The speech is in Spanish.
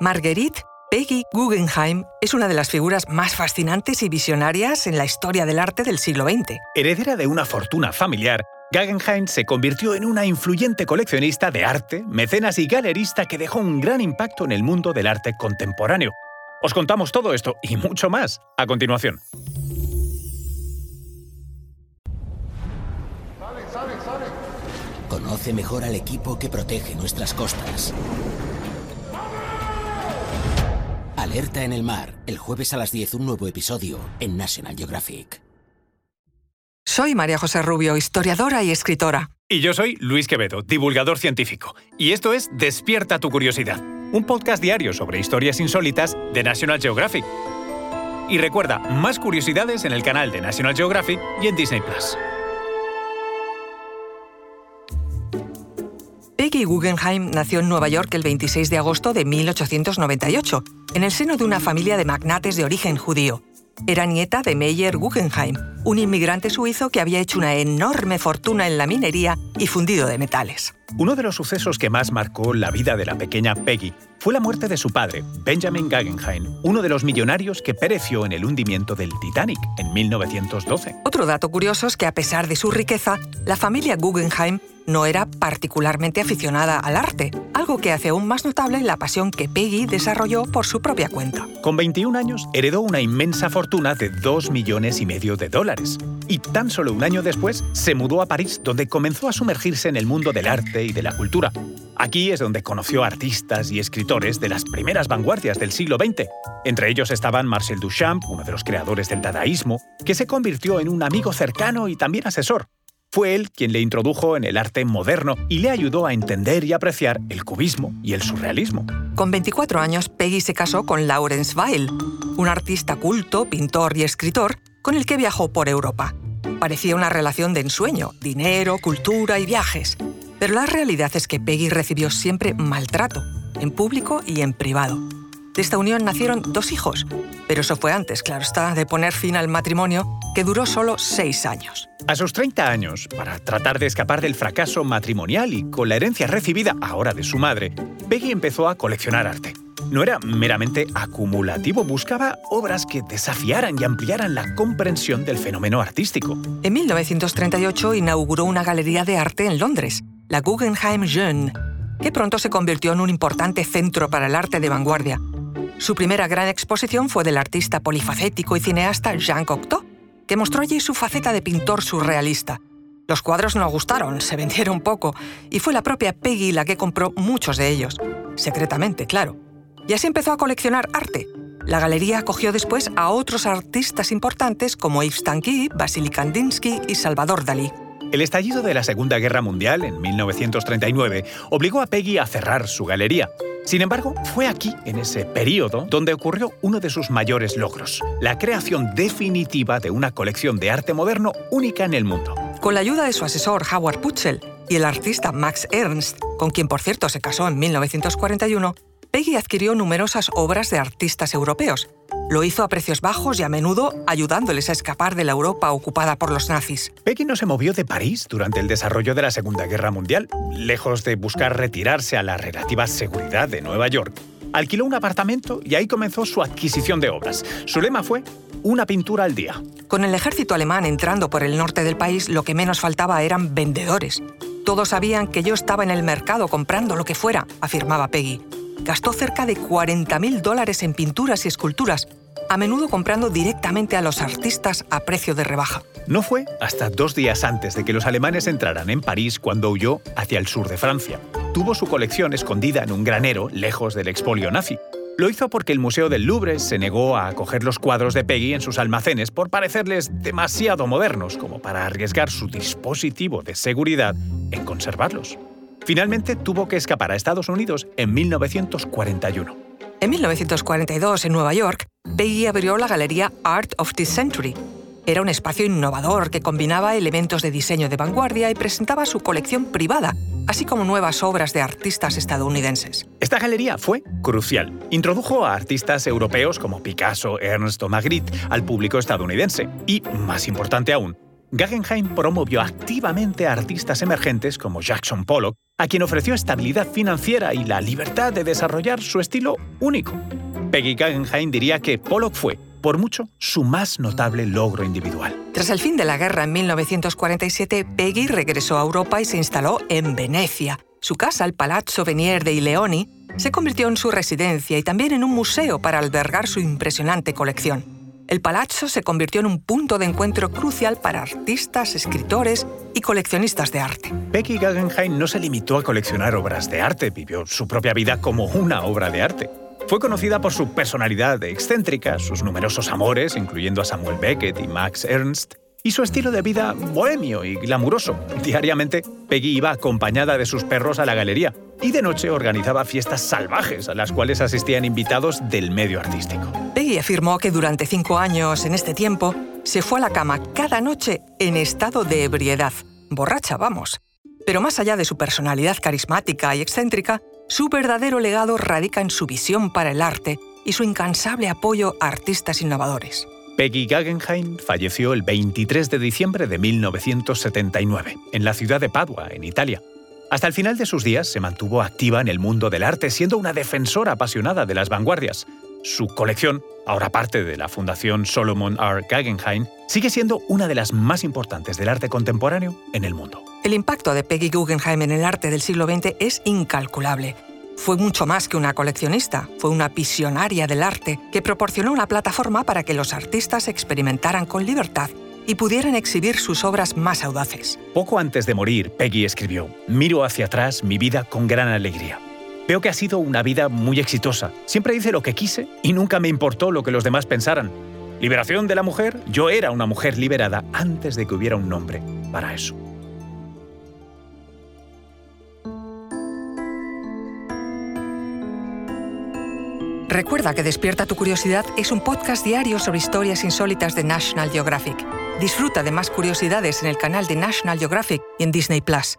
Marguerite Peggy Guggenheim es una de las figuras más fascinantes y visionarias en la historia del arte del siglo XX. Heredera de una fortuna familiar, Guggenheim se convirtió en una influyente coleccionista de arte, mecenas y galerista que dejó un gran impacto en el mundo del arte contemporáneo. Os contamos todo esto y mucho más a continuación. Conoce mejor al equipo que protege nuestras costas. Alerta en el mar, el jueves a las 10 un nuevo episodio en National Geographic. Soy María José Rubio, historiadora y escritora. Y yo soy Luis Quevedo, divulgador científico. Y esto es Despierta tu curiosidad, un podcast diario sobre historias insólitas de National Geographic. Y recuerda, más curiosidades en el canal de National Geographic y en Disney Plus. Peggy Guggenheim nació en Nueva York el 26 de agosto de 1898, en el seno de una familia de magnates de origen judío. Era nieta de Meyer Guggenheim, un inmigrante suizo que había hecho una enorme fortuna en la minería y fundido de metales. Uno de los sucesos que más marcó la vida de la pequeña Peggy fue la muerte de su padre, Benjamin Guggenheim, uno de los millonarios que pereció en el hundimiento del Titanic en 1912. Otro dato curioso es que a pesar de su riqueza, la familia Guggenheim no era particularmente aficionada al arte, algo que hace aún más notable la pasión que Peggy desarrolló por su propia cuenta. Con 21 años heredó una inmensa fortuna de 2 millones y medio de dólares. Y tan solo un año después se mudó a París, donde comenzó a sumergirse en el mundo del arte y de la cultura. Aquí es donde conoció artistas y escritores de las primeras vanguardias del siglo XX. Entre ellos estaban Marcel Duchamp, uno de los creadores del dadaísmo, que se convirtió en un amigo cercano y también asesor. Fue él quien le introdujo en el arte moderno y le ayudó a entender y apreciar el cubismo y el surrealismo. Con 24 años, Peggy se casó con Lawrence Weil, un artista culto, pintor y escritor con el que viajó por Europa. Parecía una relación de ensueño, dinero, cultura y viajes. Pero la realidad es que Peggy recibió siempre maltrato, en público y en privado. De esta unión nacieron dos hijos, pero eso fue antes, claro está, de poner fin al matrimonio, que duró solo seis años. A sus 30 años, para tratar de escapar del fracaso matrimonial y con la herencia recibida ahora de su madre, Peggy empezó a coleccionar arte. No era meramente acumulativo, buscaba obras que desafiaran y ampliaran la comprensión del fenómeno artístico. En 1938 inauguró una galería de arte en Londres, la Guggenheim Jeune, que pronto se convirtió en un importante centro para el arte de vanguardia, su primera gran exposición fue del artista polifacético y cineasta Jean Cocteau, que mostró allí su faceta de pintor surrealista. Los cuadros no gustaron, se vendieron poco, y fue la propia Peggy la que compró muchos de ellos. Secretamente, claro. Y así empezó a coleccionar arte. La galería acogió después a otros artistas importantes como Yves Tanguy, Vasily Kandinsky y Salvador Dalí. El estallido de la Segunda Guerra Mundial en 1939 obligó a Peggy a cerrar su galería. Sin embargo, fue aquí, en ese periodo, donde ocurrió uno de sus mayores logros, la creación definitiva de una colección de arte moderno única en el mundo. Con la ayuda de su asesor Howard Putzel y el artista Max Ernst, con quien por cierto se casó en 1941, Peggy adquirió numerosas obras de artistas europeos. Lo hizo a precios bajos y a menudo ayudándoles a escapar de la Europa ocupada por los nazis. Peggy no se movió de París durante el desarrollo de la Segunda Guerra Mundial, lejos de buscar retirarse a la relativa seguridad de Nueva York. Alquiló un apartamento y ahí comenzó su adquisición de obras. Su lema fue una pintura al día. Con el ejército alemán entrando por el norte del país, lo que menos faltaba eran vendedores. Todos sabían que yo estaba en el mercado comprando lo que fuera, afirmaba Peggy gastó cerca de 40.000 dólares en pinturas y esculturas, a menudo comprando directamente a los artistas a precio de rebaja. No fue hasta dos días antes de que los alemanes entraran en París cuando huyó hacia el sur de Francia. Tuvo su colección escondida en un granero lejos del expolio nazi. Lo hizo porque el Museo del Louvre se negó a acoger los cuadros de Peggy en sus almacenes por parecerles demasiado modernos como para arriesgar su dispositivo de seguridad en conservarlos. Finalmente tuvo que escapar a Estados Unidos en 1941. En 1942, en Nueva York, Peggy abrió la galería Art of the Century. Era un espacio innovador que combinaba elementos de diseño de vanguardia y presentaba su colección privada, así como nuevas obras de artistas estadounidenses. Esta galería fue crucial. Introdujo a artistas europeos como Picasso, Ernst o Magritte al público estadounidense. Y, más importante aún, Guggenheim promovió activamente a artistas emergentes como Jackson Pollock, a quien ofreció estabilidad financiera y la libertad de desarrollar su estilo único. Peggy Guggenheim diría que Pollock fue, por mucho, su más notable logro individual. Tras el fin de la guerra en 1947, Peggy regresó a Europa y se instaló en Venecia. Su casa, el Palazzo Venier de Ileoni, se convirtió en su residencia y también en un museo para albergar su impresionante colección. El palazzo se convirtió en un punto de encuentro crucial para artistas, escritores y coleccionistas de arte. Becky Guggenheim no se limitó a coleccionar obras de arte, vivió su propia vida como una obra de arte. Fue conocida por su personalidad excéntrica, sus numerosos amores, incluyendo a Samuel Beckett y Max Ernst, y su estilo de vida bohemio y glamuroso. Diariamente, Peggy iba acompañada de sus perros a la galería y de noche organizaba fiestas salvajes a las cuales asistían invitados del medio artístico. Peggy afirmó que durante cinco años en este tiempo se fue a la cama cada noche en estado de ebriedad. Borracha, vamos. Pero más allá de su personalidad carismática y excéntrica, su verdadero legado radica en su visión para el arte y su incansable apoyo a artistas innovadores. Peggy Guggenheim falleció el 23 de diciembre de 1979, en la ciudad de Padua, en Italia. Hasta el final de sus días se mantuvo activa en el mundo del arte, siendo una defensora apasionada de las vanguardias. Su colección, ahora parte de la Fundación Solomon R. Guggenheim, sigue siendo una de las más importantes del arte contemporáneo en el mundo. El impacto de Peggy Guggenheim en el arte del siglo XX es incalculable. Fue mucho más que una coleccionista, fue una visionaria del arte que proporcionó una plataforma para que los artistas experimentaran con libertad y pudieran exhibir sus obras más audaces. Poco antes de morir, Peggy escribió, Miro hacia atrás mi vida con gran alegría. Veo que ha sido una vida muy exitosa. Siempre hice lo que quise y nunca me importó lo que los demás pensaran. Liberación de la mujer, yo era una mujer liberada antes de que hubiera un nombre para eso. Recuerda que Despierta tu Curiosidad es un podcast diario sobre historias insólitas de National Geographic. Disfruta de más curiosidades en el canal de National Geographic y en Disney Plus.